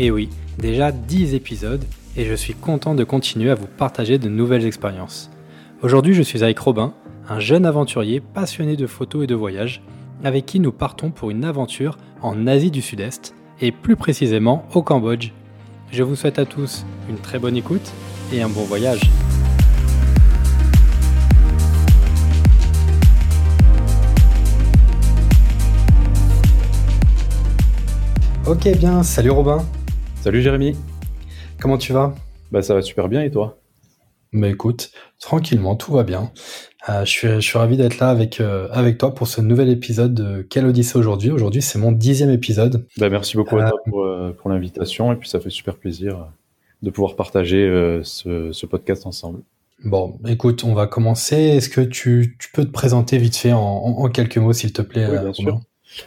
Et oui, déjà 10 épisodes et je suis content de continuer à vous partager de nouvelles expériences. Aujourd'hui je suis avec Robin, un jeune aventurier passionné de photos et de voyages, avec qui nous partons pour une aventure en Asie du Sud-Est et plus précisément au Cambodge. Je vous souhaite à tous une très bonne écoute et un bon voyage. Ok, bien, salut Robin. Salut Jérémy. Comment tu vas? Bah ça va super bien et toi? Bah écoute, tranquillement, tout va bien. Euh, je, suis, je suis ravi d'être là avec, euh, avec toi pour ce nouvel épisode de Quelle Odyssée aujourd'hui? Aujourd'hui, c'est mon dixième épisode. Bah merci beaucoup à toi pour, euh, pour l'invitation et puis ça fait super plaisir de pouvoir partager ce, ce, podcast ensemble. Bon, écoute, on va commencer. Est-ce que tu, tu, peux te présenter vite fait en, en, quelques mots, s'il te plaît Oui, bien sûr.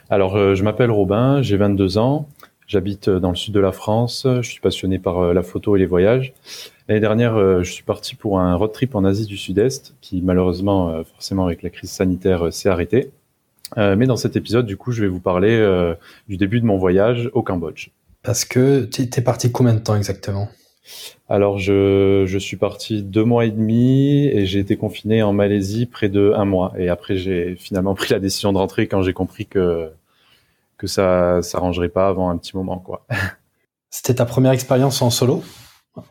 Alors, euh, je m'appelle Robin, j'ai 22 ans, j'habite euh, dans le sud de la France, je suis passionné par euh, la photo et les voyages. L'année dernière, je suis parti pour un road trip en Asie du Sud-Est, qui malheureusement, forcément avec la crise sanitaire, s'est arrêté. mais dans cet épisode, du coup, je vais vous parler du début de mon voyage au Cambodge. Parce que tu es parti combien de temps exactement? Alors, je, je, suis parti deux mois et demi et j'ai été confiné en Malaisie près de un mois. Et après, j'ai finalement pris la décision de rentrer quand j'ai compris que que ça s'arrangerait pas avant un petit moment, quoi. C'était ta première expérience en solo?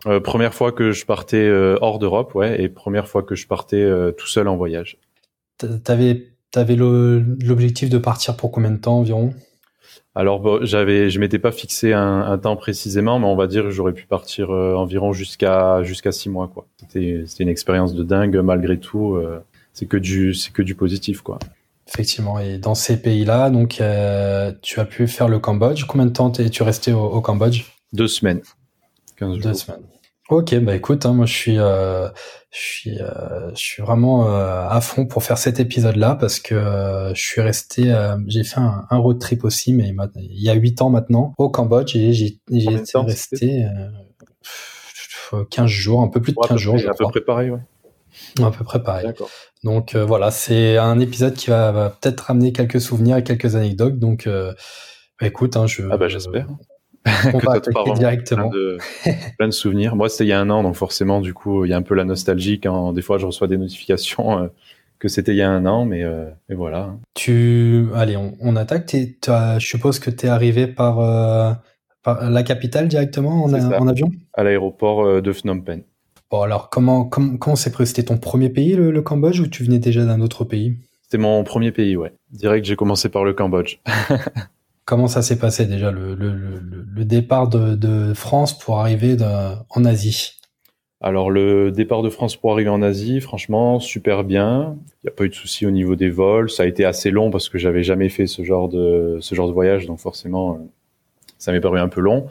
Euh, Première fois que je partais euh, hors d'Europe, ouais, et première fois que je partais euh, tout seul en voyage. T'avais avais, l'objectif de partir pour combien de temps environ? Alors, bon, j'avais, je m'étais pas fixé un, un, temps précisément, mais on va dire que j'aurais pu partir environ jusqu'à jusqu'à six mois, quoi. C'était, c'était une expérience de dingue malgré tout. C'est que du, c'est que du positif, quoi. Effectivement. Et dans ces pays-là, donc, euh, tu as pu faire le Cambodge. Combien de temps es-tu resté au, au, Cambodge? Deux semaines. 15 jours. Deux semaines. Ok, bah écoute, hein, moi je suis, euh, je suis, euh, je suis vraiment à fond pour faire cet épisode-là parce que je suis resté, j'ai fait un, un, road trip aussi, mais il y a huit ans maintenant au Cambodge et j'ai, j'ai été resté 15 jours, un peu plus de 15 jours. À peu ouais. À peu près pareil. Donc voilà, c'est un épisode qui va, va, peut-être ramener quelques souvenirs et quelques anecdotes. Donc bah, écoute, hein, je. Ah bah j'espère. On va attaquer directement. Plein de, plein de, souvenirs. Moi, c'était il y a un an, donc forcément, du coup, il y a un peu la nostalgie quand des fois je reçois des notifications euh, que c'était il y a un an, mais, euh, voilà. Tu, allez, on, on attaque. je suppose que tu es arrivé par, euh, par, la capitale directement en, en avion? À l'aéroport euh, de Phnom Penh. Bon, alors comment comment comment c'est C'était ton premier pays, le, le Cambodge, ou tu venais déjà d'un autre pays? C'était mon premier pays, ouais. Direct, j'ai commencé par le Cambodge. Comment ça s'est passé déjà le, le, le départ de, de, France pour arriver en Asie? Alors le départ de France pour arriver en Asie, franchement, super bien. Il n'y a pas eu de soucis au niveau des vols. Ça a été assez long parce que j'avais jamais fait ce genre de ce genre de voyage, donc forcément, ça m'est paru un peu long.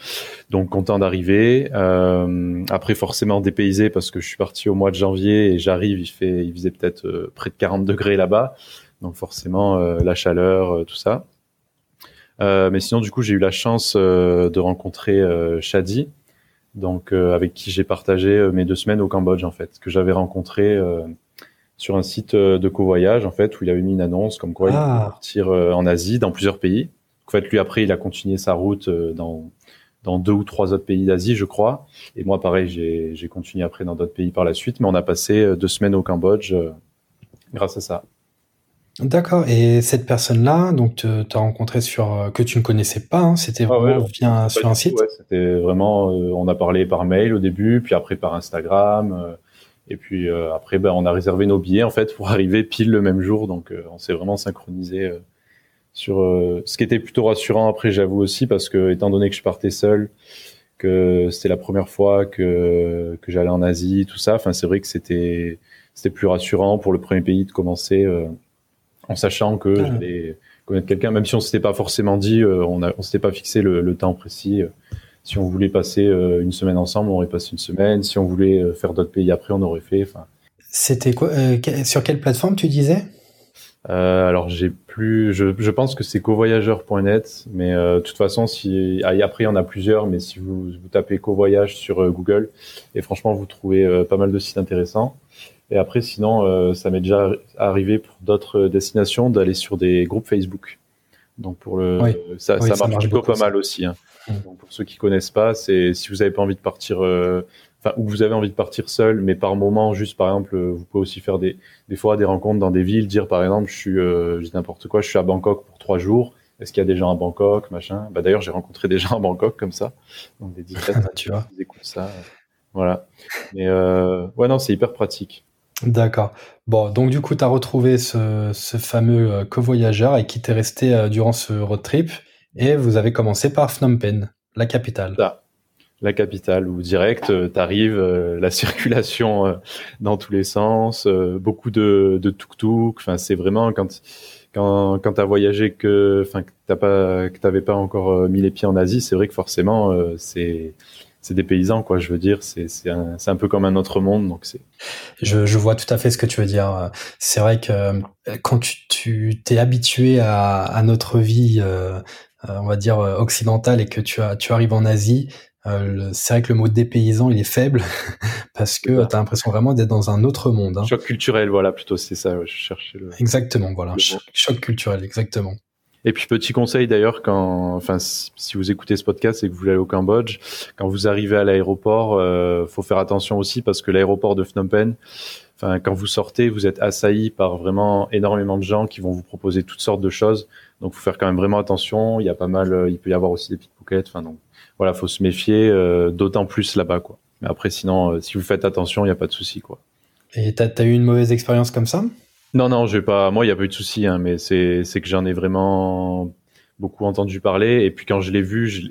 Donc content d'arriver. Euh, après forcément dépaysé parce que je suis parti au mois de janvier et j'arrive, il fait, il faisait peut-être euh, près de 40 degrés là-bas. Donc forcément euh, la chaleur, euh, tout ça. Euh, mais sinon, du coup, j'ai eu la chance euh, de rencontrer euh, Shadi, donc avec qui j'ai partagé mes deux semaines au Cambodge, en fait, que j'avais rencontré sur un site de covoyage, en fait, où il avait mis une annonce comme quoi ah. il allait partir en Asie, dans plusieurs pays. En fait, lui, après, il a continué sa route dans, dans deux ou trois autres pays d'Asie, je crois. Et moi, pareil, j'ai continué après dans d'autres pays par la suite, mais on a passé deux semaines au Cambodge grâce à ça. D'accord. Et cette personne-là, donc tu as rencontré sur euh, que tu ne connaissais pas, hein, c'était ah vraiment via sur un site? Ouais, c'était vraiment. Euh, on a parlé par mail au début, puis après par Instagram, euh, et puis après, ben, on a réservé nos billets en fait pour arriver pile le même jour. Donc on s'est vraiment synchronisé sur ce qui était plutôt rassurant. Après, j'avoue aussi parce que étant donné que je partais seul, que c'était la première fois que que j'allais en Asie, tout ça. Enfin, c'est vrai que c'était c'était plus rassurant pour le premier pays de commencer en sachant que ah. j'allais connaître quelqu'un, même si on s'était pas forcément dit, euh, on, a, on s'était pas fixé le, le temps précis euh, si on voulait passer une semaine ensemble, on aurait passé une semaine. Si on voulait faire d'autres pays après, on aurait fait. Enfin. C'était quoi Sur quelle plateforme tu disais? Euh, alors j'ai plus, je, je, pense que c'est covoyageur.net, mais euh, de toute façon, si ah, après il y en a plusieurs, mais si vous, vous tapez covoyage sur euh, Google, et franchement vous trouvez euh, pas mal de sites intéressants. Et après, sinon, ça m'est déjà arrivé pour d'autres destinations d'aller sur des groupes Facebook. Donc pour le, ça, ça, marche, plutôt pas mal aussi. Hein. Mmh. Donc pour ceux qui connaissent pas, c'est si vous avez pas envie de partir enfin, ou vous avez envie de partir seul, mais par moment, juste par exemple, euh, vous pouvez aussi faire des, des fois des rencontres dans des villes, dire par exemple, je suis, euh, n'importe quoi, je suis à Bangkok pour trois jours. Est-ce qu'il y a des gens à Bangkok, machin? Bah d'ailleurs, j'ai rencontré des gens à Bangkok comme ça, donc des dictateurs, tu vois, ils écoutent ça, voilà. Mais euh, ouais, non, c'est hyper pratique. D'accord. Bon, donc du coup, tu as retrouvé ce, ce fameux euh, co-voyageur et qui t'est resté euh, durant ce road trip, et vous avez commencé par Phnom Penh, la capitale. Ça la capitale où direct euh, t'arrives euh, la circulation euh, dans tous les sens beaucoup de de tuk-tuk. Enfin c'est vraiment quand quand quand t'as voyagé que enfin que t'as pas que t'avais pas encore mis les pieds en Asie c'est vrai que forcément c'est c'est des paysans quoi je veux dire. C'est c'est un, un peu comme un autre monde donc c'est je, vois tout à fait ce que tu veux dire. C'est vrai que quand tu tu t'es habitué à, à notre vie on va dire occidentale et que tu as tu arrives en Asie euh, c'est vrai que le mot dépaysant, il est faible parce que tu as l'impression vraiment d'être dans un autre monde. Hein. Choc culturel, voilà, plutôt c'est ça. Je cherchais le. Exactement, voilà, choc, culturel, exactement. Et puis petit conseil d'ailleurs, quand, enfin, si vous écoutez ce podcast et que vous allez au Cambodge, quand vous arrivez à l'aéroport, euh, faut faire attention aussi parce que l'aéroport de Phnom Penh, enfin, quand vous sortez, vous êtes assailli par vraiment énormément de gens qui vont vous proposer toutes sortes de choses. Donc, faut faire quand même vraiment attention. Il y a pas mal, euh, il peut y avoir aussi des pickpockets. Enfin, donc, voilà, faut se méfier, euh, d'autant plus là-bas, quoi. Mais après, sinon, euh, si vous faites attention, il n'y a pas de souci, quoi. Et t'as as eu une mauvaise expérience comme ça? Non, non, j'ai pas. Moi, il n'y a pas eu de souci, hein, mais c'est c'est que j'en ai vraiment beaucoup entendu parler. Et puis quand je l'ai vu, je,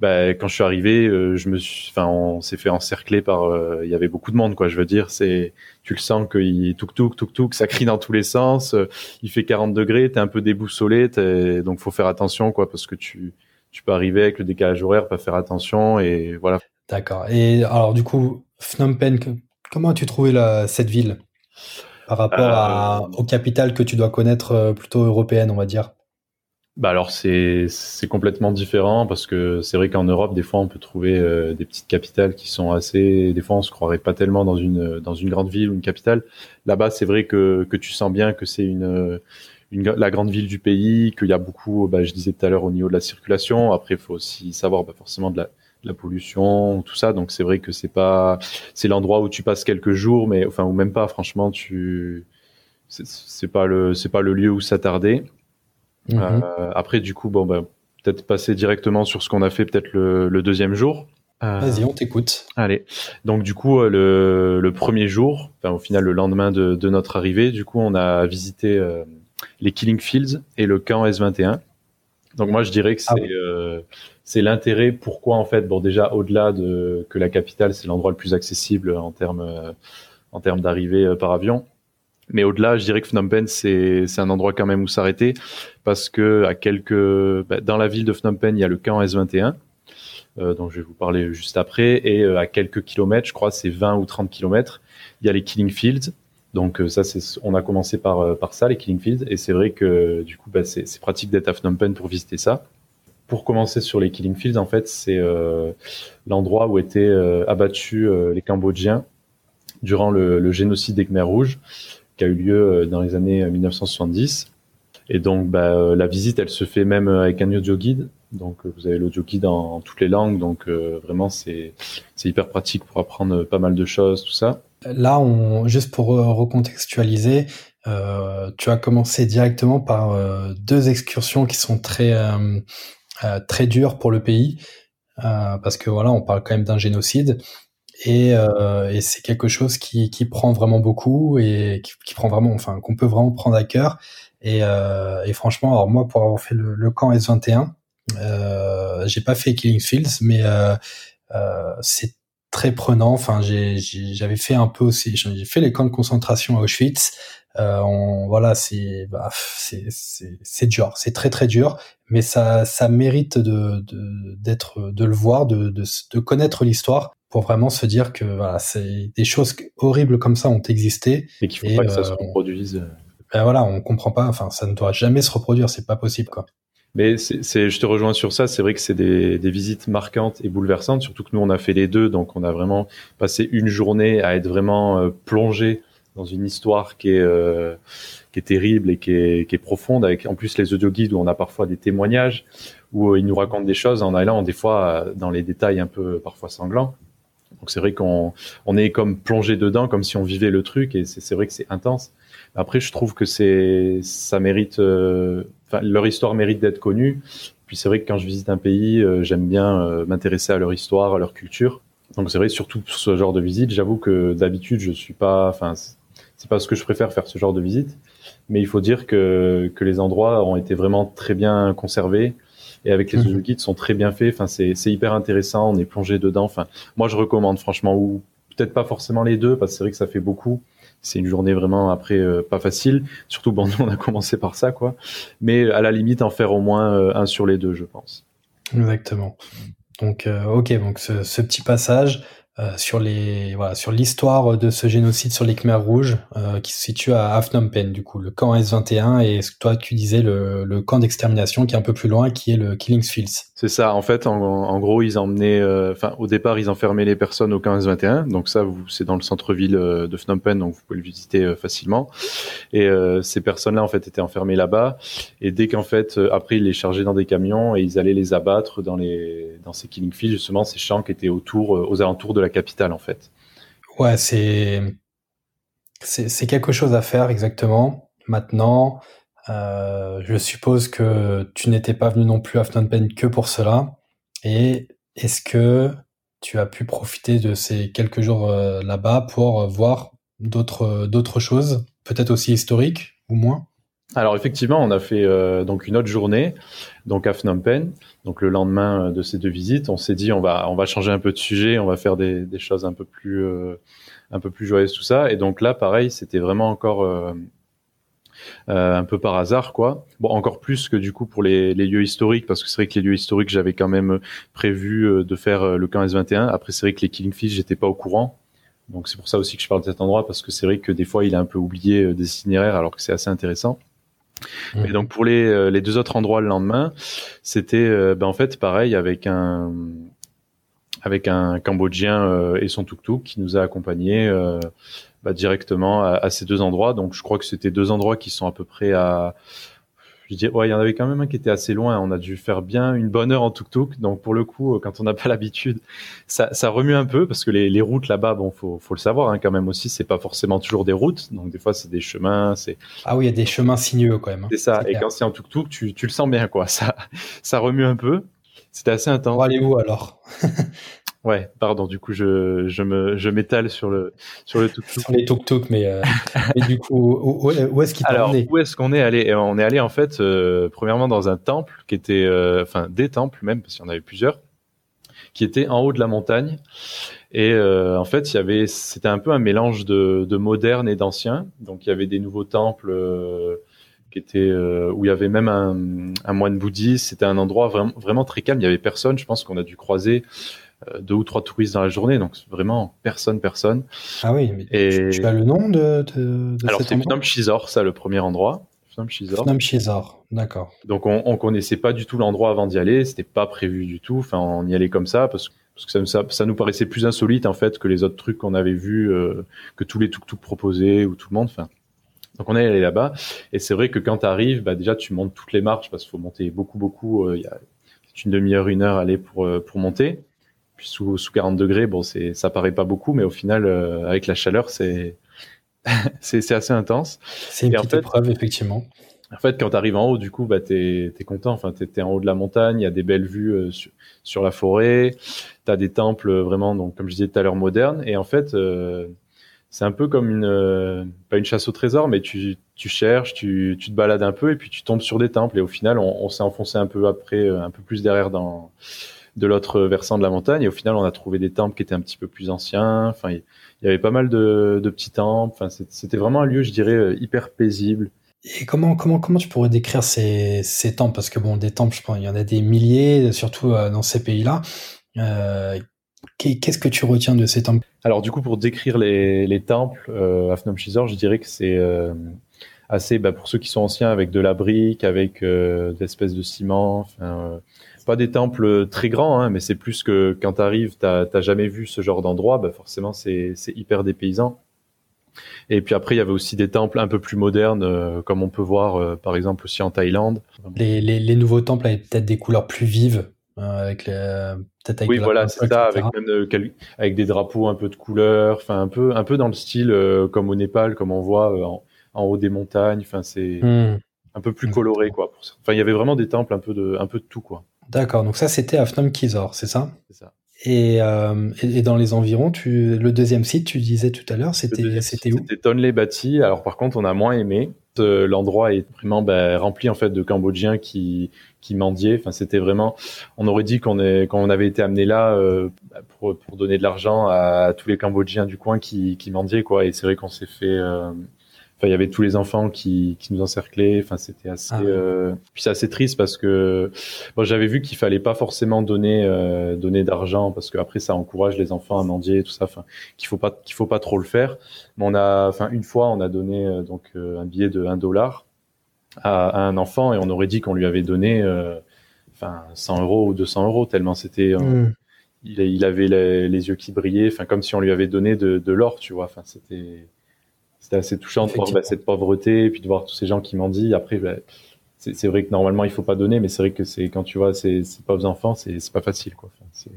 bah, quand je suis arrivé, euh, je me suis, enfin, on s'est fait encercler par. Il y avait beaucoup de monde, quoi. Je veux dire, c'est, tu le sens qu'il tuk tuk tuk tuk, ça crie dans tous les sens. il fait 40 degrés, t'es un peu déboussolé, donc faut faire attention, quoi, parce que tu tu peux arriver avec le décalage horaire, pas faire attention et voilà. D'accord. Et alors du coup, Phnom Penh, comment as-tu trouvé la, cette ville par rapport à, euh, aux capitales que tu dois connaître euh, plutôt européennes, on va dire? Bah alors c'est c'est complètement différent parce que c'est vrai qu'en Europe des fois on peut trouver euh, des petites capitales qui sont assez des fois on se croirait pas tellement dans une dans une grande ville ou une capitale là-bas c'est vrai que que tu sens bien que c'est une la grande ville du pays, qu'il y a beaucoup, bah, je disais tout à l'heure, au niveau de la circulation. Après, il faut aussi savoir bah, forcément de la, la pollution, tout ça. Donc c'est vrai que c'est pas, c'est l'endroit où tu passes quelques jours, mais enfin ou même pas. Franchement, tu, c'est pas le, c'est pas le lieu où s'attarder. Mhm. Euh, après, du coup, bon, bah, peut-être passer directement sur ce qu'on a fait, peut-être le, le, deuxième jour. Euh, Vas-y, on t'écoute. Allez. Donc du coup, euh, le, le premier jour, enfin, au final le lendemain de, de, notre arrivée, du coup, on a visité euh, les Killing Fields et le camp S21. Donc moi je dirais que ah c'est euh, c'est l'intérêt. Pourquoi en fait? Bon déjà au-delà de que la capitale c'est l'endroit le plus accessible en termes euh, en termes d'arrivée euh, par avion. Mais au-delà je dirais que Phnom Penh c'est c'est un endroit quand même où s'arrêter parce que à quelques bah, dans la ville de Phnom Penh il y a le camp S21 euh, dont je vais vous parler juste après. Et à quelques kilomètres je crois c'est 20 ou 30 kilomètres il y a les Killing Fields donc euh, ça, on a commencé par euh, par ça, les Killing Fields, et c'est vrai que du coup, bah, c'est, pratique d'être à Phnom Penh pour visiter ça. Pour commencer sur les Killing Fields, en fait, c'est euh, l'endroit où étaient abattus les Cambodgiens durant le, génocide des Khmers rouges, qui a eu lieu dans les années 1970. Et donc, bah, la visite, elle se fait même avec un audio guide. Donc, vous avez l'audio guide en, en, toutes les langues. Donc, vraiment, c'est hyper pratique pour apprendre pas mal de choses, tout ça. Là, on, juste pour recontextualiser, euh, tu as commencé directement par euh, deux excursions qui sont très euh, euh très dures pour le pays, euh, parce que voilà, on parle quand même d'un génocide et, et c'est quelque chose qui, qui prend vraiment beaucoup et qui, qui prend vraiment, enfin, qu'on peut vraiment prendre à cœur. Et, et franchement, alors moi, pour avoir fait le, le camp S21, j'ai pas fait Killing Fields, mais c'est très prenant. Enfin, j'avais fait un peu aussi, j'ai fait les camps de concentration à Auschwitz. Euh, on, voilà, c'est bah, c'est dur, c'est très très dur, mais ça ça mérite de d'être de, le voir, de de, de connaître l'histoire pour vraiment se dire que voilà, c'est des choses horribles comme ça ont existé et qu'il faut pas que ça se reproduise. Ben voilà, on comprend pas. Enfin, ça ne doit jamais se reproduire, c'est pas possible quoi. Mais c'est, je te rejoins sur ça. C'est vrai que c'est des, des, visites marquantes et bouleversantes. Surtout que nous, on a fait les deux, donc on a vraiment passé une journée à être vraiment euh, plongé dans une histoire qui est euh, qui est terrible et qui est, qui est profonde. Avec en plus les audio guides où on a parfois des témoignages où euh, ils nous racontent des choses en allant des fois dans les détails un peu parfois sanglants. Donc c'est vrai qu'on on est comme plongé dedans, comme si on vivait le truc, et c'est vrai que c'est intense. Après, je trouve que c'est ça mérite leur histoire mérite d'être connue. Puis c'est vrai que quand je visite un pays, euh, j'aime bien euh, m'intéresser à leur histoire, à leur culture. Donc c'est vrai, surtout pour ce genre de visite, j'avoue que d'habitude, je suis pas, enfin, c'est pas ce que je préfère faire ce genre de visite. Mais il faut dire que, que les endroits ont été vraiment très bien conservés et avec les mmh. guides sont très bien faits. Enfin, c'est, c'est hyper intéressant. On est plongé dedans. Enfin, moi, je recommande franchement ou peut-être pas forcément les deux parce que c'est vrai que ça fait beaucoup c'est une journée vraiment après euh, pas facile. Surtout bon, on a commencé par ça quoi. Mais à la limite en faire au moins euh, un sur les deux, je pense. Exactement. Donc euh, ok, donc ce, petit passage, sur les voilà l'histoire de ce génocide sur les Khmers rouges qui se situe à Phnom du coup le camp S21 et toi tu disais le, le camp d'extermination qui est un peu plus loin qui est le Killing Fields. C'est ça en fait en, en gros ils emmenaient euh, enfin au départ ils enfermaient les personnes au camp S21 donc ça c'est dans le centre-ville de Phnom Penh donc vous pouvez le visiter facilement et ces personnes-là en fait étaient enfermées là-bas et dès qu'en fait après ils les chargeaient dans des camions et ils allaient les abattre dans les dans ces Killing Fields justement ces champs qui étaient autour aux alentours de la capitale en fait. Ouais, c'est c'est quelque chose à faire exactement. Maintenant, euh, je suppose que tu n'étais pas venu non plus à Phnom Penh que pour cela. Et est-ce que tu as pu profiter de ces quelques jours euh, là-bas pour voir d'autres d'autres choses, peut-être aussi historiques ou moins? Alors effectivement, on a fait euh, donc une autre journée, donc à Phnom Penh. Donc le lendemain de ces deux visites, on s'est dit on va on va changer un peu de sujet, on va faire des, des choses un peu plus un peu plus joyeuses tout ça. Et donc là, pareil, c'était vraiment encore un peu par hasard quoi. Bon, encore plus que du coup pour les, les lieux historiques, parce que c'est vrai que les lieux historiques, j'avais quand même prévu de faire le camp S21. Après, c'est vrai que les Killing Fish, j'étais pas au courant. Donc c'est pour ça aussi que je parle de cet endroit, parce que c'est vrai que des fois, il est un peu oublié des itinéraires, alors que c'est assez intéressant. Et donc pour les, euh, les, deux autres endroits le lendemain, c'était euh, ben en fait pareil avec un avec un Cambodgien euh, et son tuk-tuk qui nous a accompagnés bah, directement à, à, ces deux endroits. Donc je crois que c'était deux endroits qui sont à peu près à je dis, ouais, il y en avait quand même un qui était assez loin. On a dû faire bien une bonne heure en tuk-tuk. Donc, pour le coup, quand on n'a pas l'habitude, ça, ça remue un peu parce que les, les routes là-bas, bon, faut, faut le savoir, hein, quand même aussi, c'est pas forcément toujours des routes. Donc, des fois, c'est des chemins, c'est. Ah oui, il y a des chemins sinueux quand même. Hein. C'est ça. Et quand c'est en tuk-tuk, tu, tu le sens bien, quoi. Ça, ça remue un peu. C'était assez intense. On aller où alors Ouais, pardon. Du coup, je, je me je m'étale sur le sur le tuk-tuk. Sur les tuk-tuk, mais, euh, mais du coup, où, où est-ce qu'il Alors, où est-ce qu'on est allé? On est allé en fait, euh, premièrement dans un temple qui était, euh, enfin des temples même, parce qu'il y en avait plusieurs, qui étaient en haut de la montagne. Et euh, en fait, il y avait, c'était un peu un mélange de, de moderne et d'ancien. Donc, il y avait des nouveaux temples euh, qui étaient euh, où il y avait même un, un moine bouddhiste. C'était un endroit vraiment, vraiment très calme. Il y avait personne. Je pense qu'on a dû croiser euh, deux ou trois touristes dans la journée, donc vraiment personne, personne. Ah oui, mais et... tu, as le nom de, de, de Alors c'est Phnom Shizor, ça le premier endroit. Phnom Shizor. Phnom Shizor, d'accord. Donc on, on connaissait pas du tout l'endroit avant d'y aller, c'était pas prévu du tout. Enfin, on y allait comme ça parce que parce que ça, ça, ça, nous paraissait plus insolite en fait que les autres trucs qu'on avait vus, euh, que tous les tuk-tuk proposaient ou tout le monde. Enfin, donc on est allé là-bas et c'est vrai que quand tu arrives, bah déjà tu montes toutes les marches parce qu'il faut monter beaucoup beaucoup. Euh, il y a une demi-heure, une heure à aller pour euh, pour monter. Puis sous, sous 40 degrés, bon, c'est, ça paraît pas beaucoup, mais au final, euh, avec la chaleur, c'est, c'est, c'est assez intense. C'est une petite épreuve, effectivement. En fait, quand tu arrives en haut, du coup, bah, t'es, t'es content. Enfin, t'es, t'es en haut de la montagne, il y a des belles vues euh, sur, sur, la forêt. T'as des temples vraiment, donc, comme je disais tout à l'heure, modernes. Et en fait, euh, c'est un peu comme une, pas une chasse au trésor, mais tu, tu cherches, tu, tu te balades un peu et puis tu tombes sur des temples. Et au final, on, on s'est enfoncé un peu après, un peu plus derrière dans, de l'autre versant de la montagne. Et au final, on a trouvé des temples qui étaient un petit peu plus anciens. Enfin, il y avait pas mal de, de petits temples. Enfin, c'était vraiment un lieu, je dirais, hyper paisible. Et comment, comment, comment tu pourrais décrire ces, ces temples? Parce que bon, des temples, je pense, il y en a des milliers, surtout dans ces pays-là. Euh, Qu'est-ce que tu retiens de ces temples? Alors du coup, pour décrire les, les temples euh, à Phnom je dirais que c'est euh, assez, bah, pour ceux qui sont anciens, avec de la brique, avec euh, des espèces de ciment. Euh, pas des temples très grands, hein, mais c'est plus que quand tu arrives, t'as jamais vu ce genre d'endroit, bah forcément c'est hyper dépaysant. Et puis après, il y avait aussi des temples un peu plus modernes, euh, comme on peut voir par exemple aussi en Thaïlande. Les, les, les nouveaux temples avaient peut-être des couleurs plus vives euh, avec peut-être avec oui voilà c'est ça avec même euh, avec des drapeaux un peu de couleur enfin un peu un peu dans le style euh, comme au Népal comme on voit en, haut des montagnes enfin c'est hmm. un peu plus coloré quoi enfin il y avait vraiment des temples un peu de un peu de tout quoi d'accord donc ça c'était à Phnom Kisor c'est ça? C'est ça et, et, dans les environs, tu, le deuxième site, tu disais tout à l'heure, c'était où? C'était Tonle Bati. Alors par contre, on a moins aimé. L'endroit est vraiment ben, rempli en fait de Cambodgiens qui qui mendiaient. Enfin, c'était vraiment. On aurait dit qu'on est quand on avait été amené là euh, pour, pour donner de l'argent à, tous les Cambodgiens du coin qui, qui mendiaient quoi. Et c'est vrai qu'on s'est fait. Euh, enfin, il y avait tous les enfants qui, qui nous encerclaient. Enfin, c'était assez. Ah euh... Puis c'est assez triste parce que bon, j'avais vu qu'il fallait pas forcément donner euh, donner d'argent parce que après ça encourage les enfants à mendier et tout ça. Enfin, qu'il faut pas qu'il faut pas trop le faire. Mais on a, enfin, une fois, on a donné euh, donc un billet de 1 dollar à, un enfant et on aurait dit qu'on lui avait donné euh, enfin 100 euros ou 200 euros tellement c'était euh, hmm. il, il, avait les, yeux qui brillaient enfin comme si on lui avait donné de, de l'or tu vois enfin c'était c'était assez touchant de voir bah, cette pauvreté et puis de voir tous ces gens qui m'ont dit après bah, c'est vrai que normalement il faut pas donner mais c'est vrai que c'est quand tu vois ces, ces pauvres enfants c'est pas facile quoi. C'est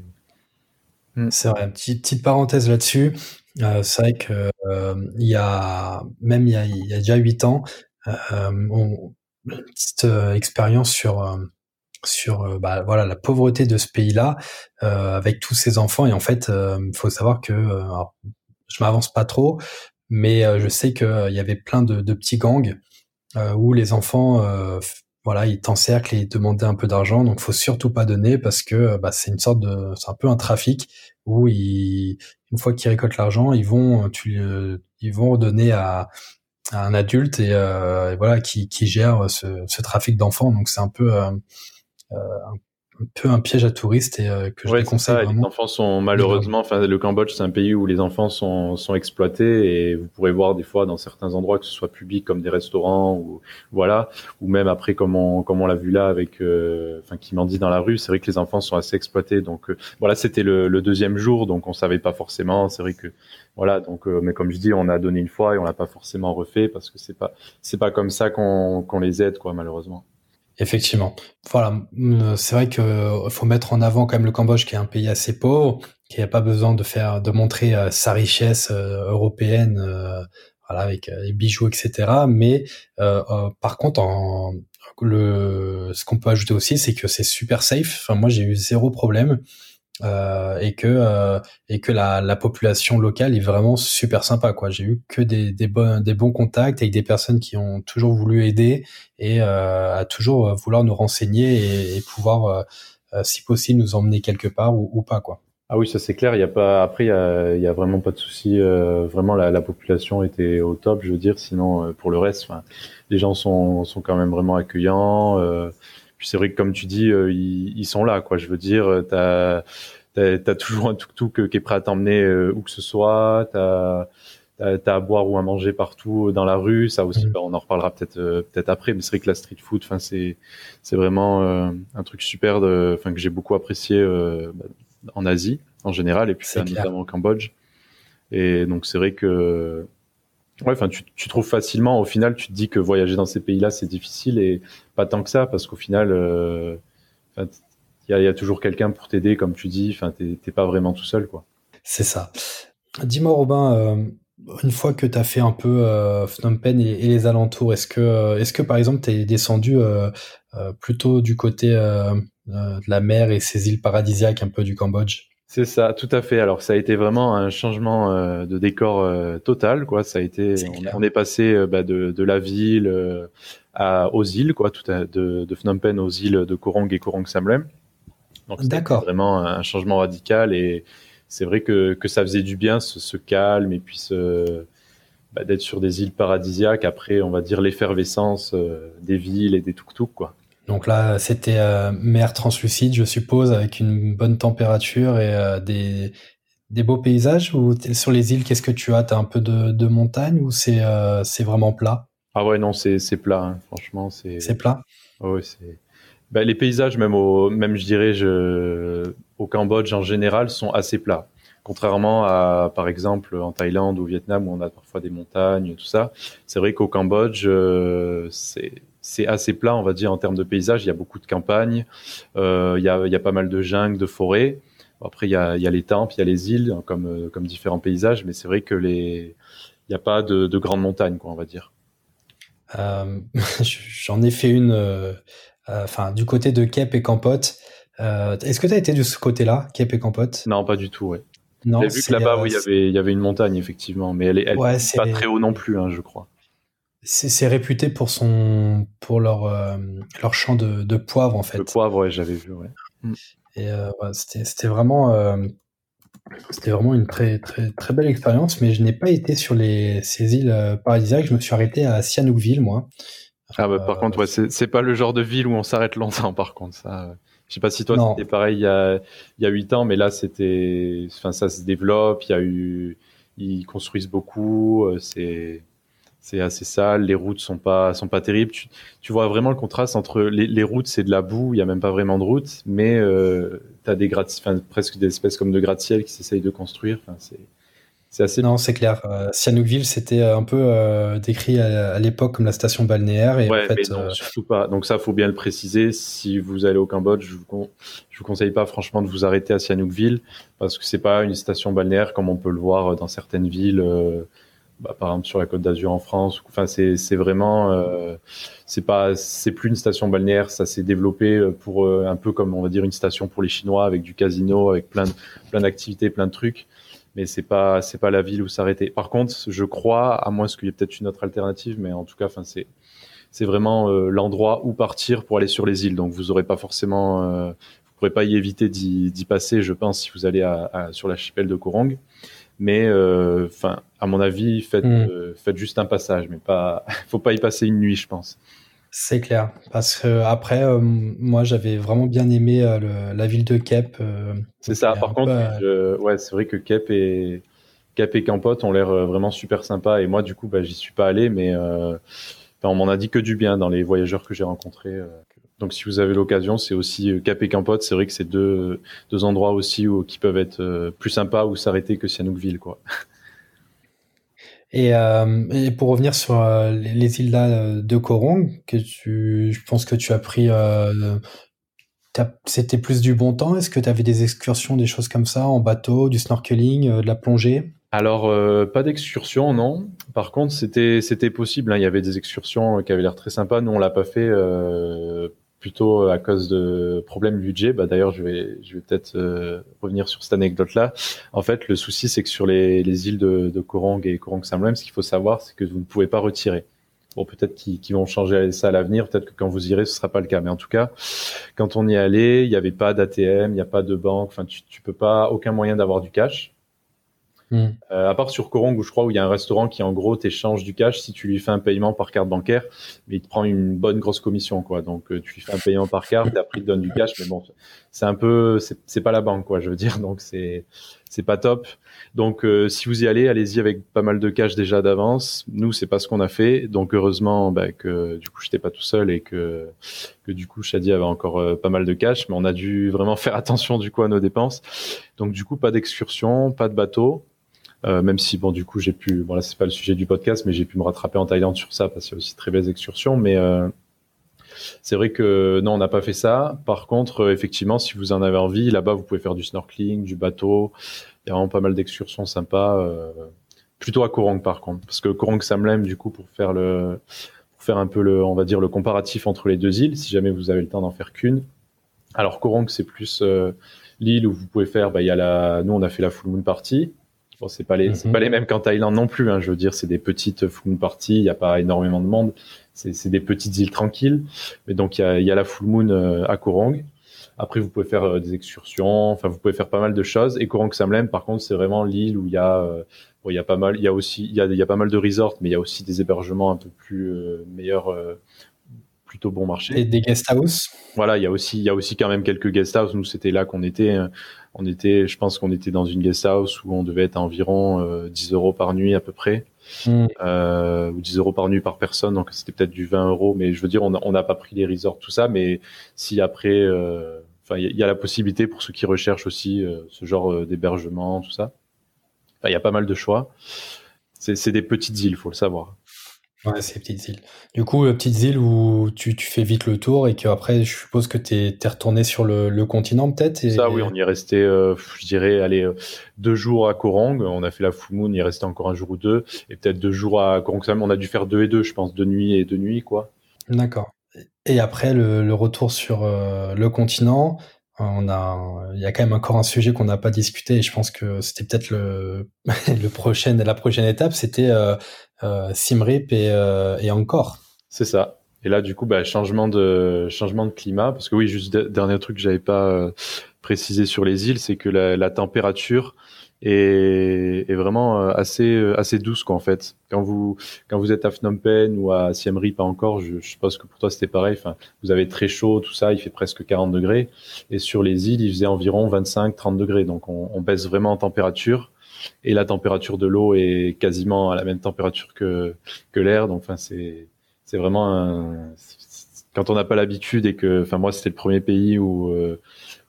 hmm. c'est vrai. Petite, petite parenthèse là-dessus. Euh, c'est vrai que euh, il y a même il y a, il y a déjà huit ans euh, on, une petite euh, expérience sur euh, sur bah, voilà la pauvreté de ce pays-là avec tous ses enfants. Et en fait il faut savoir que je m'avance pas trop mais je sais qu'il y avait plein de, de petits gangs où les enfants voilà ils t'encerclent et ils demandaient un peu d'argent donc faut surtout pas donner parce que bah, c'est une sorte de c'est un peu un trafic où ils, une fois qu'ils récoltent l'argent ils vont tu ils vont donner à un adulte et, euh, voilà qui, qui gère ce, ce trafic d'enfants. Donc c'est un peu euh, euh un peu un piège à touristes et euh, que je déconseille Les enfants sont malheureusement, enfin le Cambodge c'est un pays où les enfants sont, sont exploités et vous pourrez voir des fois dans certains endroits que ce soit public comme des restaurants ou voilà ou même après comme on comme on l'a vu là avec euh, enfin qui m'en dit dans la rue, c'est vrai que les enfants sont assez exploités. Donc euh, voilà c'était le, le, deuxième jour donc on savait pas forcément. C'est vrai que voilà donc mais comme je dis on a donné une fois et on l'a pas forcément refait parce que c'est pas c'est pas comme ça qu'on qu'on les aide quoi malheureusement. Effectivement. Voilà, euh, c'est vrai qu'il euh, faut mettre en avant quand même le Cambodge qui est un pays assez pauvre, qui n'a pas besoin de faire, de montrer euh, sa richesse européenne, voilà, avec les bijoux, etc. Mais par contre, en, le, ce qu'on peut ajouter aussi, c'est que c'est super safe. Enfin, moi, j'ai eu zéro problème. Euh, et que euh, et que la, la, population locale est vraiment super sympa quoi. J'ai eu que des, des bons des bons contacts avec des personnes qui ont toujours voulu aider et euh, à toujours vouloir nous renseigner et, et pouvoir si possible nous emmener quelque part ou, ou pas quoi. Ah oui ça c'est clair. Il y a pas après il y a, y a vraiment pas de souci vraiment la, la, population était au top je veux dire. Sinon pour le reste les gens sont sont quand même vraiment accueillants c'est vrai que comme tu dis, euh, ils, sont là, quoi. Je veux dire, euh, t'as as, toujours un tuk-tuk qui est prêt à t'emmener euh, où que ce soit. T'as as, à boire ou à manger partout dans la rue. Ça aussi, mmh. bah, on en reparlera peut-être peut-être après. Mais c'est vrai que la street food, enfin, c'est c'est vraiment un truc super, enfin que j'ai beaucoup apprécié bah, en Asie en général et puis notamment au Cambodge. Et donc c'est vrai que Ouais, tu, trouves facilement. Au final, tu te dis que voyager dans ces pays-là, c'est difficile et pas tant que ça, parce qu'au final, euh, il y, a, toujours quelqu'un pour t'aider, comme tu dis. Enfin, t'es pas vraiment tout seul, quoi. C'est ça. Dis-moi, Robin, euh, une fois que tu as fait un peu euh, Phnom Penh et, les alentours, est-ce que, est-ce que par exemple, tu es descendu plutôt du côté de la mer et ces îles paradisiaques un peu du Cambodge? C'est ça, tout à fait. Alors ça a été vraiment un changement euh, de décor euh, total, quoi. Ça a été, on, est passé euh, bah, de, de, la ville à, aux îles, quoi, tout à, de, de Phnom Penh aux îles de Korong et Korong Samlem. D'accord. Vraiment un changement radical et c'est vrai que, que ça faisait du bien ce, calme et puis bah, d'être sur des îles paradisiaques. Après, on va dire l'effervescence euh, des villes et des tuk-tuk quoi. Donc là, c'était euh, mer translucide, je suppose, avec une bonne température et euh, des, des beaux paysages. Ou sur les îles, qu'est-ce que tu as? T'as un peu de, de montagne ou c'est euh, c'est vraiment plat? Ah ouais, non, c'est plat. Hein. Franchement, c'est. C'est plat? ouais, c'est. Bah, les paysages, même au, même je dirais, je, au Cambodge en général, sont assez plats. Contrairement à, par exemple, en Thaïlande ou au Vietnam où on a parfois des montagnes, tout ça. C'est vrai qu'au Cambodge, c'est c'est assez plat, on va dire, en termes de paysage. Il y a beaucoup de campagnes, euh, il, y a, il y a pas mal de jungles, de forêts. Après, il y a, il y a les temples, il y a les îles, comme, euh, comme différents paysages, mais c'est vrai que les, il n'y a pas de, de grandes montagnes, quoi, on va dire. Euh, J'en ai fait une, euh, enfin, du côté de Kep et Campote. Est-ce que tu as été de ce côté-là, Kep et Campote? Non, pas du tout, ouais. Non, J'ai vu que là-bas, oui, il y avait, il y avait une montagne, effectivement, mais elle est, elle ouais, pas très haut non plus, hein, je crois. C'est réputé pour son pour leur euh, leur champ de, de, poivre en fait. Le poivre, ouais, j'avais vu, ouais. Mm. Et euh, c'était c'était vraiment euh, c'était vraiment une très très très belle expérience, mais je n'ai pas été sur les ces îles paradisiaques. Je me suis arrêté à Sihanoukville, moi. Ah bah par contre, ouais, c'est pas le genre de ville où on s'arrête longtemps. Par contre, ça. Je sais pas si toi c'était pareil il y a il y a huit ans, mais là c'était, enfin ça se développe. Il y a eu, ils construisent beaucoup. C'est c'est assez sale, les routes sont pas sont pas terribles. Tu, tu vois vraiment le contraste entre les, les routes, c'est de la boue, il y a même pas vraiment de route, mais euh, tu as des gratte enfin, presque des espèces comme de gratte-ciel qui s'essayent de construire. Enfin, c'est c'est assez. Non, c'est clair. Euh, Sihanoukville, c'était euh, un peu euh, décrit à, l'époque comme la station balnéaire. Et ouais, en fait, mais non, surtout pas. Donc ça, faut bien le préciser. Si vous allez au Cambodge, je vous, je vous conseille pas franchement de vous arrêter à Sihanoukville parce que c'est pas une station balnéaire comme on peut le voir dans certaines villes bah, par exemple sur la Côte d'Azur en France. Enfin, c'est c'est vraiment euh, c'est pas c'est plus une station balnéaire, ça s'est développé euh, pour euh, un peu comme on va dire une station pour les Chinois avec du casino, avec plein plein d'activités, plein de trucs. Mais c'est pas c'est pas la ville où s'arrêter. Par contre, je crois, à moins qu'il y ait peut-être une autre alternative, mais en tout cas, enfin c'est c'est vraiment euh, l'endroit où partir pour aller sur les îles. Donc vous aurez pas forcément, euh, vous pourrez pas y éviter d'y passer, je pense, si vous allez à, à, sur l'archipel de Korong. Mais euh, enfin, à mon avis, faites, hmm. euh, faites juste un passage, mais pas, faut pas y passer une nuit, je pense. C'est clair, parce que après, euh, moi, j'avais vraiment bien aimé la ville de Kep. c'est ça. Par contre, ouais, c'est vrai que Kep et Kep et Campote ont l'air vraiment super sympas. Et moi, du coup, bah, j'y suis pas allé, mais on m'en a dit que du bien dans les voyageurs que j'ai rencontrés. Donc si vous avez l'occasion, c'est aussi euh, Cap et Campote. C'est vrai que c'est deux, deux endroits aussi où, qui peuvent être euh, plus sympas où s'arrêter que Sihanoukville, quoi. Et, euh, et, pour revenir sur les, îles de Korong, que tu, je pense que tu as pris, c'était plus du bon temps. Est-ce que tu avais des excursions, des choses comme ça, en bateau, du snorkeling, de la plongée? Alors, pas d'excursion, non. Par contre, c'était c'était possible. Hein. Il y avait des excursions qui avaient l'air très sympas. Nous, on l'a pas fait plutôt à cause de problèmes budget. Bah, d'ailleurs, je vais, je vais peut-être euh, revenir sur cette anecdote-là. En fait, le souci, c'est que sur les, les îles de, de Korang et Korang Samlem, ce qu'il faut savoir, c'est que vous ne pouvez pas retirer. Bon, peut-être qu'ils vont changer ça à l'avenir. Peut-être que quand vous irez, ce sera pas le cas. Mais en tout cas, quand on y allé, il n'y avait pas d'ATM, il n'y a pas de banque. Enfin, tu, tu peux pas, aucun moyen d'avoir du cash. Hmm. Euh, à part sur Korong où je crois où il y a un restaurant qui en gros t'échange du cash si tu lui fais un paiement par carte bancaire, mais il te prend une bonne grosse commission quoi. Donc euh, tu lui fais un paiement par carte et après il te donne du cash, mais bon c'est un peu c'est pas la banque quoi je veux dire donc c'est c'est pas top. Donc euh, si vous y allez, allez-y avec pas mal de cash déjà d'avance. Nous c'est pas ce qu'on a fait, donc heureusement bah, que du coup j'étais pas tout seul et que que du coup Shadi avait encore pas mal de cash, mais on a dû vraiment faire attention du coup à nos dépenses. Donc du coup pas d'excursion, pas de bateau. Euh, même si bon du coup j'ai pu bon là c'est pas le sujet du podcast mais j'ai pu me rattraper en Thaïlande sur ça parce qu'il y a aussi très belles excursions mais euh, c'est vrai que non on n'a pas fait ça. Par contre euh, effectivement si vous en avez envie là-bas vous pouvez faire du snorkeling du bateau. Il y a vraiment pas mal d'excursions sympas euh, plutôt à Korong par contre. Parce que Korong Samlem du coup pour faire le pour faire un peu le on va dire le comparatif entre les deux îles si jamais vous avez le temps d'en faire qu'une. Alors Korong c'est plus l'île où vous pouvez faire bah il y a la nous on a fait la full moon party Bon, c'est pas les, mhm. pas les mêmes qu'en Thaïlande non plus. Hein, je veux dire, c'est des petites full moon parties. Il n'y a pas énormément de monde. C'est des petites îles tranquilles. Mais donc il y a, y a, la full moon euh, à Korong. Après, vous pouvez faire des excursions. Enfin, vous pouvez faire pas mal de choses. Et Kourang Samlem, par contre, c'est vraiment l'île où il y a, bon, il y a pas mal, il y a aussi, il y a, y a pas mal de resorts, mais il y a aussi des hébergements un peu plus meilleurs plutôt bon marché. Et des guest house. Voilà, il y a aussi, il y a aussi quand même quelques guest house. Nous, c'était là qu'on était. On était, je pense qu'on était dans une guest house où on devait être à environ 10 euros par nuit à peu près. Hmm. Euh, ou 10 euros par nuit par personne, donc c'était peut-être du 20 euros, mais je veux dire, on n'a pas pris les resorts, tout ça, mais si après, euh, enfin, il y, a la possibilité pour ceux qui recherchent aussi euh, ce genre d'hébergement, tout ça. Il y a pas mal de choix. C'est des petites îles, faut le savoir. Ouais, c'est petites îles. Du coup, euh, petites îles où tu, tu fais vite le tour et qu'après, je suppose que tu es, retourné sur le, le continent peut-être Ça, oui, on y est resté, euh, je dirais, allez, euh, deux jours à Korang. On a fait la full moon, on y est resté encore un jour ou deux. Et peut-être deux jours à Korang On a dû faire deux et deux, je pense, deux nuits et deux nuits, quoi. D'accord. Et après, le, le retour sur le continent, on a, il y a quand même encore un sujet qu'on n'a pas discuté et je pense que c'était peut-être le, le prochain, la prochaine étape, c'était euh, Simrip et, euh, et encore. C'est ça. Et là, du coup, bah, changement de changement de climat, parce que oui, juste dernier truc que j'avais pas euh, précisé sur les îles, c'est que la, la température est, est vraiment euh, assez euh, assez douce quoi en fait. Quand vous quand vous êtes à Phnom Penh ou à Siem Reap encore, je, je pense que pour toi c'était pareil. Enfin, vous avez très chaud, tout ça, il fait presque 40 degrés. Et sur les îles, il faisait environ 25-30 degrés. Donc on, on, baisse vraiment en température. Et la température de l'eau est quasiment à la même température que que l'air. Donc enfin c'est c'est vraiment un, quand on n'a pas l'habitude et que enfin moi c'était le premier pays où euh,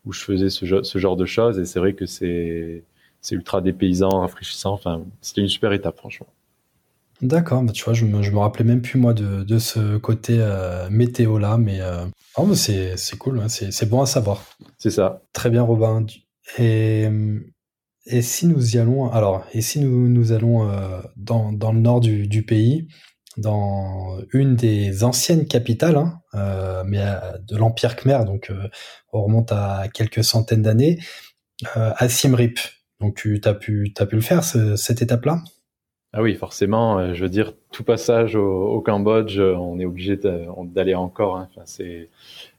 où je faisais ce, ce genre de choses et c'est vrai que c'est c'est ultra dépaysant, rafraîchissant. Enfin, c'était une super étape, franchement. D'accord, bah tu vois, je me, je me rappelais même plus moi de, de ce côté euh, météo là, mais, euh... oh, c'est, cool, hein, c'est, c'est bon à savoir. C'est ça. Très bien, Robin. Et, et si nous y allons, alors, et si nous, nous allons euh, dans, dans le nord du, du pays, dans une des anciennes capitales, hein, euh, mais de l'Empire Khmer, donc on remonte à quelques centaines d'années, à Siem Reap. Donc tu as pu, as pu le faire, cette étape-là? Ah oui, forcément. Euh, je veux dire, tout passage au, Cambodge, euh, on est obligé d'aller encore. Hein. Enfin, c'est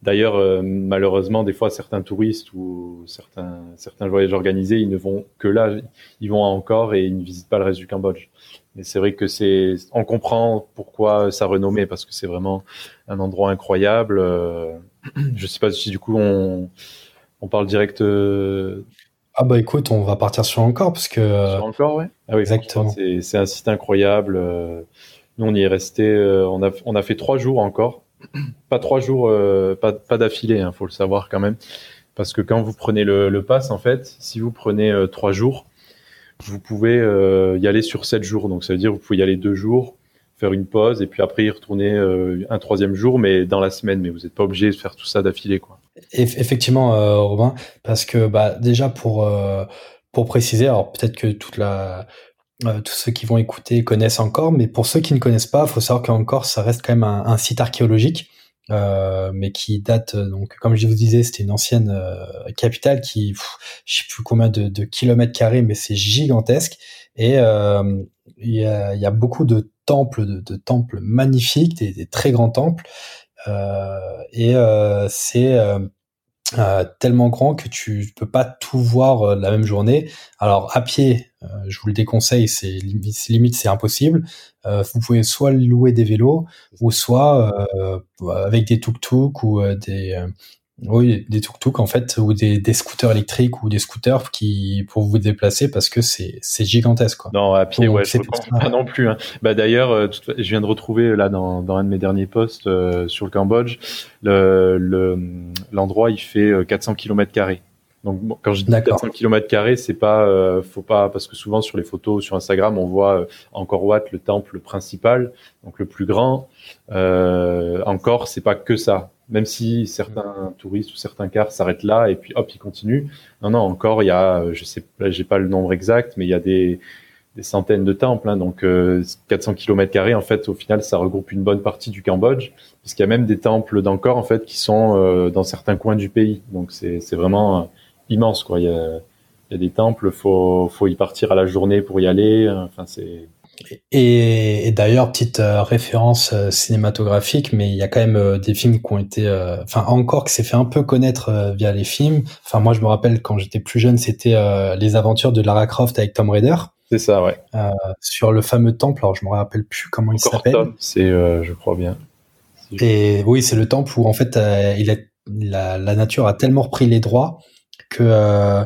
d'ailleurs euh, malheureusement des fois certains touristes ou certains certains voyages organisés, ils ne vont que là, ils vont encore et ils ne visitent pas le reste du Cambodge. Mais c'est vrai que c'est, on comprend pourquoi ça renommé parce que c'est vraiment un endroit incroyable. Je sais pas si du coup on on parle direct ah bah écoute, on va partir sur encore parce que. Sur encore, ouais. Ah oui, exactement. C'est un site incroyable. Euh, nous, on y est resté. Euh, on a on a fait trois jours encore. Pas trois jours, euh, pas pas d'affilée. Hein, faut le savoir quand même, parce que quand vous prenez le, le pass, en fait, si vous prenez trois jours, vous pouvez y aller sur sept jours. Donc ça veut dire vous pouvez y aller deux jours, faire une pause et puis après y retourner un troisième jour, mais dans la semaine. Mais vous n'êtes pas obligé de faire tout ça d'affilée, quoi. Effectivement, euh, Robin, parce que bah, déjà pour euh, pour préciser, alors peut-être que toute la euh, tous ceux qui vont écouter connaissent encore, mais pour ceux qui ne connaissent pas, il faut savoir qu'encore ça reste quand même un, site archéologique, mais qui date donc comme je vous disais, c'était une ancienne capitale qui, je je sais plus combien de, kilomètres carrés, mais c'est gigantesque et il y a, y, a, beaucoup de temples, de, temples magnifiques, des très grands temples. Euh, et euh, c'est euh, tellement grand que tu peux pas tout voir la même journée. Alors à pied, je vous le déconseille, c'est limite, c'est impossible. vous pouvez soit louer des vélos ou soit avec des tuk-tuk ou des oui, des tuk-tuk en fait, ou des, des, scooters électriques ou des scooters qui pour vous déplacer parce que c'est gigantesque quoi. Non, à pied, ouais, je pas non plus. Hein. Bah d'ailleurs, euh, je viens de retrouver là dans, dans un de mes derniers posts euh, sur le Cambodge, le l'endroit il fait 400 euh, km. Donc quand je dis 400 km c'est pas, euh, faut pas, parce que souvent sur les photos sur Instagram, on voit Angkor Wat, le temple principal, donc le plus grand. Encore, c'est pas que ça. Même si certains touristes ou certains cars s'arrêtent là et puis hop, ils continuent. Non, non, encore, il y a, je sais, j'ai pas le nombre exact, mais il y a des, des centaines de temples. Hein, donc 400 km carrés, en fait, au final, ça regroupe une bonne partie du Cambodge, puisqu'il y a même des temples d'Angkor, en fait, qui sont dans certains coins du pays. Donc c'est vraiment immense quoi. Il y a, il y a des temples, faut faut y partir à la journée pour y aller. Enfin c'est Et, d'ailleurs, petite euh, référence euh, cinématographique, mais il y a quand même euh, des films qui ont été, enfin encore qui s'est fait un peu connaître via les films. Enfin moi je me rappelle quand j'étais plus jeune, c'était les aventures de Lara Croft avec Tom Raider. C'est ça, ouais. sur le fameux temple, alors je me rappelle plus comment il s'appelle. C'est, je crois bien. Et oui, c'est le temple où en fait il a, la, la, nature a tellement repris les droits que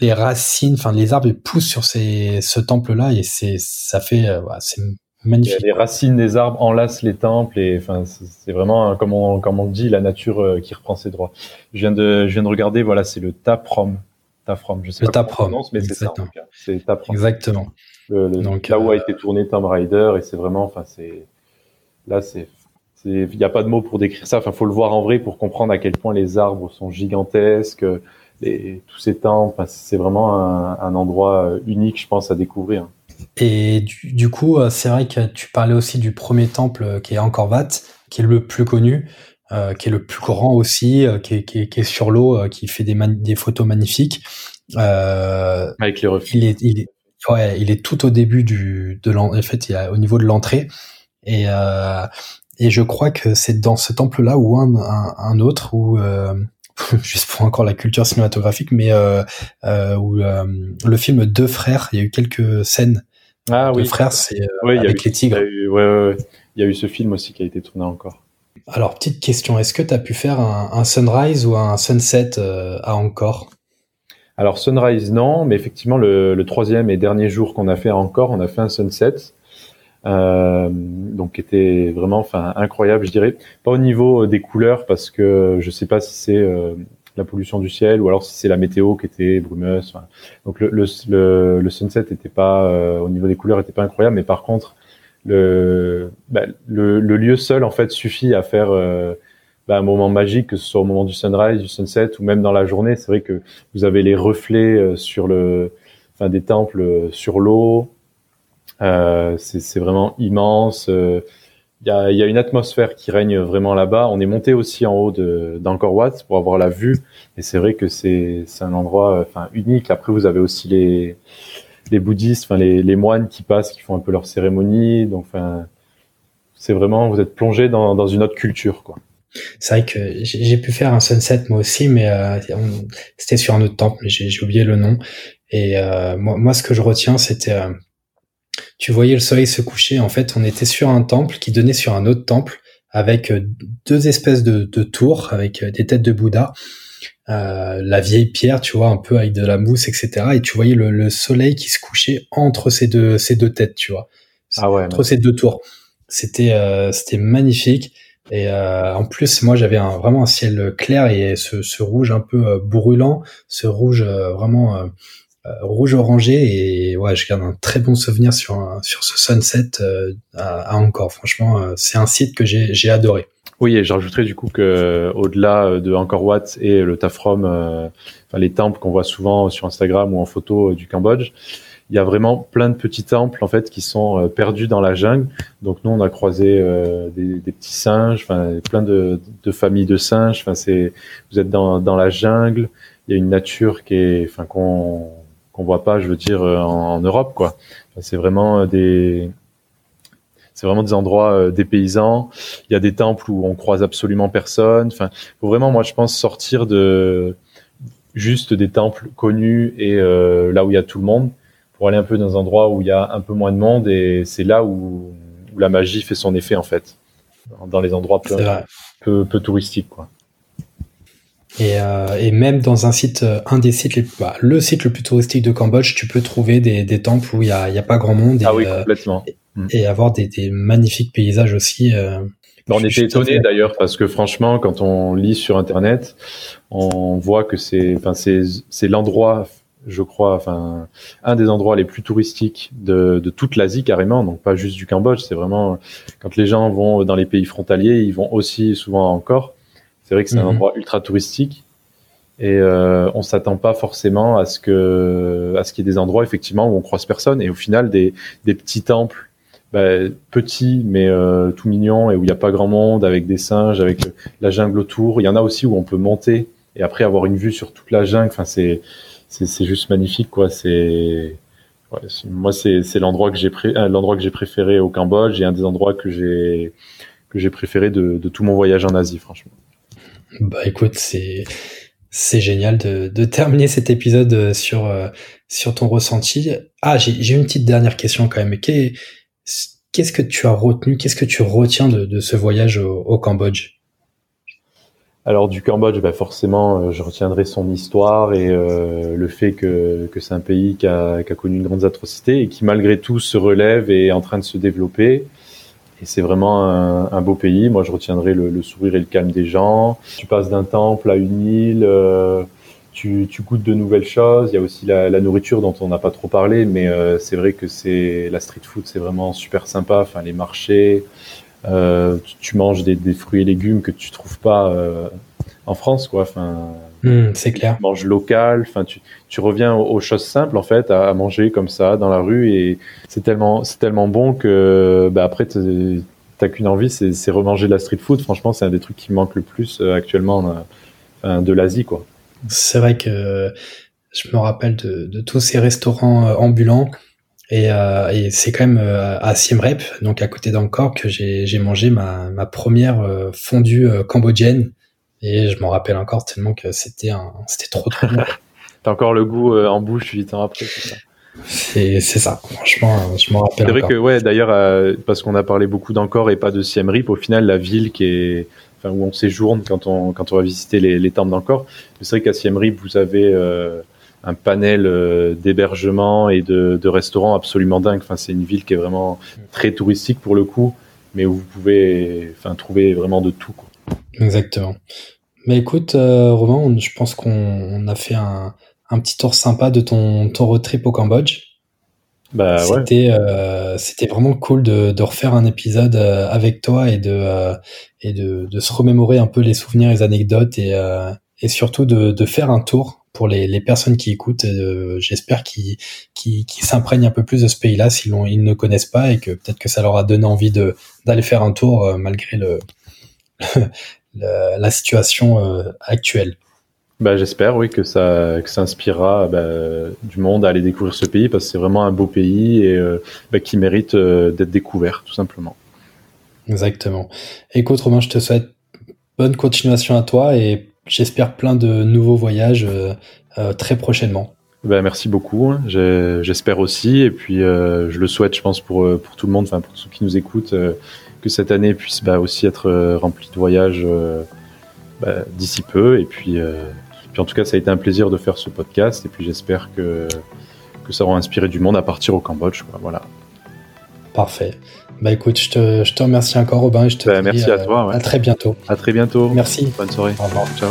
les racines, enfin les arbres poussent sur ces, ce temple-là et c'est ça fait euh, c'est magnifique. Les racines des arbres enlacent les temples et enfin c'est vraiment comme on comme on dit la nature euh, qui reprend ses droits. Je viens de je viens de regarder voilà c'est le Taprom. Taprom, je sais le pas comment mais c'est ça. C'est Taprom. Exactement. Donc, là où a euh, été tourné Tomb Raider et c'est vraiment enfin c'est là c'est il n'y a pas de mots pour décrire ça. Enfin, faut le voir en vrai pour comprendre à quel point les arbres sont gigantesques, tous ces temps, c'est vraiment un, endroit euh, unique, je pense, à découvrir. Et du, coup, euh, c'est vrai que tu parlais aussi du premier temple euh, qui est Angkor Wat, qui est le plus connu, qui est le plus grand aussi, qui, est, sur l'eau, qui fait des, des photos magnifiques. Avec les reflets. Il est, il est, ouais, il est tout au début du, de en fait, il au niveau de l'entrée. Et, et je crois que c'est dans ce temple-là ou un, un, autre où juste pour encore la culture cinématographique, mais euh, euh, où euh, le film Deux frères, il y a eu quelques scènes. Ah Deux frères, c'est avec les tigres. Il ouais, y a eu ce film aussi qui a été tourné encore. Alors, petite question, est-ce que tu as pu faire un, sunrise ou un sunset à Encore? Alors, sunrise, non, mais effectivement, le, le troisième et dernier jour qu'on a fait à Encore, on a fait un sunset. Euh, donc était vraiment enfin incroyable je dirais. Pas au niveau des couleurs parce que je sais pas si c'est euh, la pollution du ciel ou alors si c'est la météo qui était brumeuse donc le, le, le, sunset était pas euh, au niveau des couleurs était pas incroyable mais par contre le, bah, le, le, lieu seul en fait suffit à faire euh, bah, un moment magique que ce soit au moment du sunrise du sunset ou même dans la journée. C'est vrai que vous avez les reflets sur le enfin des temples sur l'eau euh, c'est vraiment immense. Il euh, y a, y, a, une atmosphère qui règne vraiment là-bas. On est monté aussi en haut d'Angkor Wat pour avoir la vue. Et c'est vrai que c'est un endroit enfin unique. Après, vous avez aussi les, les bouddhistes, enfin les, les, moines qui passent, qui font un peu leur cérémonie. Donc, enfin, c'est vraiment, vous êtes plongé dans, dans une autre culture, quoi. C'est vrai que j'ai pu faire un sunset moi aussi, mais euh, c'était sur un autre temple, j'ai oublié le nom. Et euh, moi, moi, ce que je retiens, c'était euh, tu voyais le soleil se coucher. En fait, on était sur un temple qui donnait sur un autre temple avec euh, deux espèces de, tours avec euh, des têtes de Bouddha. Euh, la vieille pierre, tu vois, un peu avec de la mousse, etc. Et tu voyais le, soleil qui se couchait entre ces deux ces deux têtes, tu vois, ah ouais, entre ces deux tours. C'était c'était magnifique. Et en plus, moi, j'avais un, vraiment un ciel clair et ce, ce rouge un peu brûlant, ce rouge vraiment euh, rouge orangé et ouais je garde un très bon souvenir sur sur ce sunset euh, à, Angkor franchement euh, c'est un site que j'ai adoré oui et j'ajouterais du coup que au-delà de Angkor Wat et le Tafrom enfin les temples qu'on voit souvent sur Instagram ou en photo du Cambodge il y a vraiment plein de petits temples en fait qui sont perdus dans la jungle. Donc nous on a croisé des, des, petits singes, enfin plein de, de, familles de singes. Enfin c'est vous êtes dans, dans la jungle, il y a une nature qui est, enfin qu'on qu'on voit pas, je veux dire, euh, en, Europe, quoi. c'est vraiment euh, des, c'est vraiment des endroits euh, des paysans. Il y a des temples où on croise absolument personne. Enfin, faut vraiment, moi, je pense, sortir de juste des temples connus et là où il y a tout le monde pour aller un peu dans un endroit où il y a un peu moins de monde et c'est là où, la magie fait son effet en fait dans les endroits peu, peu, peu touristiques quoi. Et, euh, et, même dans un site, euh, un des sites, les, bah, le site le plus touristique de Cambodge, tu peux trouver des, des temples où il y a, y a, pas grand monde. Et, ah oui, euh, complètement. et, avoir des, des, magnifiques paysages aussi. Euh, bah, on était étonné d'ailleurs parce que franchement, quand on lit sur internet, on voit que c'est, enfin c'est, c'est l'endroit, je crois, enfin un des endroits les plus touristiques de, de toute l'Asie carrément, donc pas juste du Cambodge. C'est vraiment quand les gens vont dans les pays frontaliers, ils vont aussi souvent encore c'est vrai que c'est un mhm. endroit ultra touristique et euh, on s'attend pas forcément à ce que à ce qu'il y ait des endroits effectivement où on croise personne et au final des, des petits temples bah, petits mais euh, tout mignons et où il n'y a pas grand monde avec des singes avec la jungle autour il y en a aussi où on peut monter et après avoir une vue sur toute la jungle enfin c'est c'est juste magnifique quoi c'est moi, c'est l'endroit que j'ai euh, l'endroit que j'ai préféré au Cambodge et un des endroits que j'ai que j'ai préféré de, de, tout mon voyage en Asie, franchement. Bah écoute, c'est c'est génial de, de, terminer cet épisode euh, sur euh, sur ton ressenti. Ah, j'ai une petite dernière question quand même. Qu'est-ce que tu as retenu Qu'est-ce que tu retiens de, de ce voyage au, au Cambodge? Alors du Cambodge, bah forcément, euh, je retiendrai son histoire et le fait que, que c'est un pays qui a, qui a, connu une grande atrocité et qui malgré tout se relève et est en train de se développer. Et c'est vraiment un, beau pays. Moi, je retiendrai le, sourire et le calme des gens. Tu passes d'un temple à une île, euh, tu, tu, goûtes de nouvelles choses. Il y a aussi la, la nourriture dont on n'a pas trop parlé, mais c'est vrai que c'est la street food, c'est vraiment super sympa. Enfin, les marchés, euh, tu, manges des, des, fruits et légumes que tu trouves pas euh, en France, quoi. Enfin, hmm, c'est clair. Tu manges local. Enfin, tu, tu reviens aux, choses simples en fait, à, manger comme ça dans la rue et c'est tellement, c'est tellement bon que bah, après t'as qu'une envie, c'est remanger de la street food. Franchement, c'est un des trucs qui manque le plus euh, actuellement de l'Asie, quoi. C'est vrai que je me rappelle de, de tous ces restaurants ambulants et, euh, et c'est quand même euh, à Siem Reap, donc à côté d'Angkor, que j'ai mangé ma, ma première euh, fondue euh, cambodgienne. Et je m'en rappelle encore tellement que c'était c'était trop trop bon. T'as encore le goût en bouche huit ans après, c'est ça. C'est ça, franchement, je m'en rappelle. C'est vrai que ouais, d'ailleurs, parce qu'on a parlé beaucoup d'Angkor et pas de Siem Reap, au final, la ville qui est, enfin, où on séjourne quand on quand on va visiter les, les temples d'Angkor, c'est vrai qu'à Siem Reap, vous avez un panel euh, d'hébergement et de, de, restaurants absolument dingue. Enfin, c'est une ville qui est vraiment très touristique pour le coup, mais où vous pouvez enfin, trouver vraiment de tout. Quoi. Exactement. Mais écoute, euh, Romain, je pense qu'on a fait un, un, petit tour sympa de ton, ton road trip au Cambodge. Bah, c'était euh, c'était vraiment cool de, de, refaire un épisode euh, avec toi et de euh, et de, de, se remémorer un peu les souvenirs, les anecdotes et et surtout de, de faire un tour pour les, les personnes qui écoutent. J'espère qu'ils qui s'imprègnent un peu plus de ce pays-là s'ils ils ne connaissent pas et que peut-être que ça leur a donné envie de d'aller faire un tour malgré le, la situation euh, actuelle. Bah, J'espère, oui, que ça, que ça inspirera bah, du monde à aller découvrir ce pays parce que c'est vraiment un beau pays et euh, bah, qui mérite d'être découvert, tout simplement. Exactement. Écoute, Romain, je te souhaite bonne continuation à toi et j'espère plein de nouveaux voyages euh, euh, très prochainement. Ben, merci beaucoup, hein. j'espère aussi, et puis euh, je le souhaite, je pense, pour, pour tout le monde, enfin pour ceux qui nous écoutent, que cette année puisse bah, aussi être remplie de voyages bah, d'ici peu, et puis, puis en tout cas ça a été un plaisir de faire ce podcast, et puis j'espère que, que ça aura inspiré du monde à partir au Cambodge, voilà. Parfait. Bah écoute, je te, je te remercie encore Robin je te bah, merci à toi. À très bientôt. À très bientôt. Merci. Bonne soirée. Au revoir. Ciao.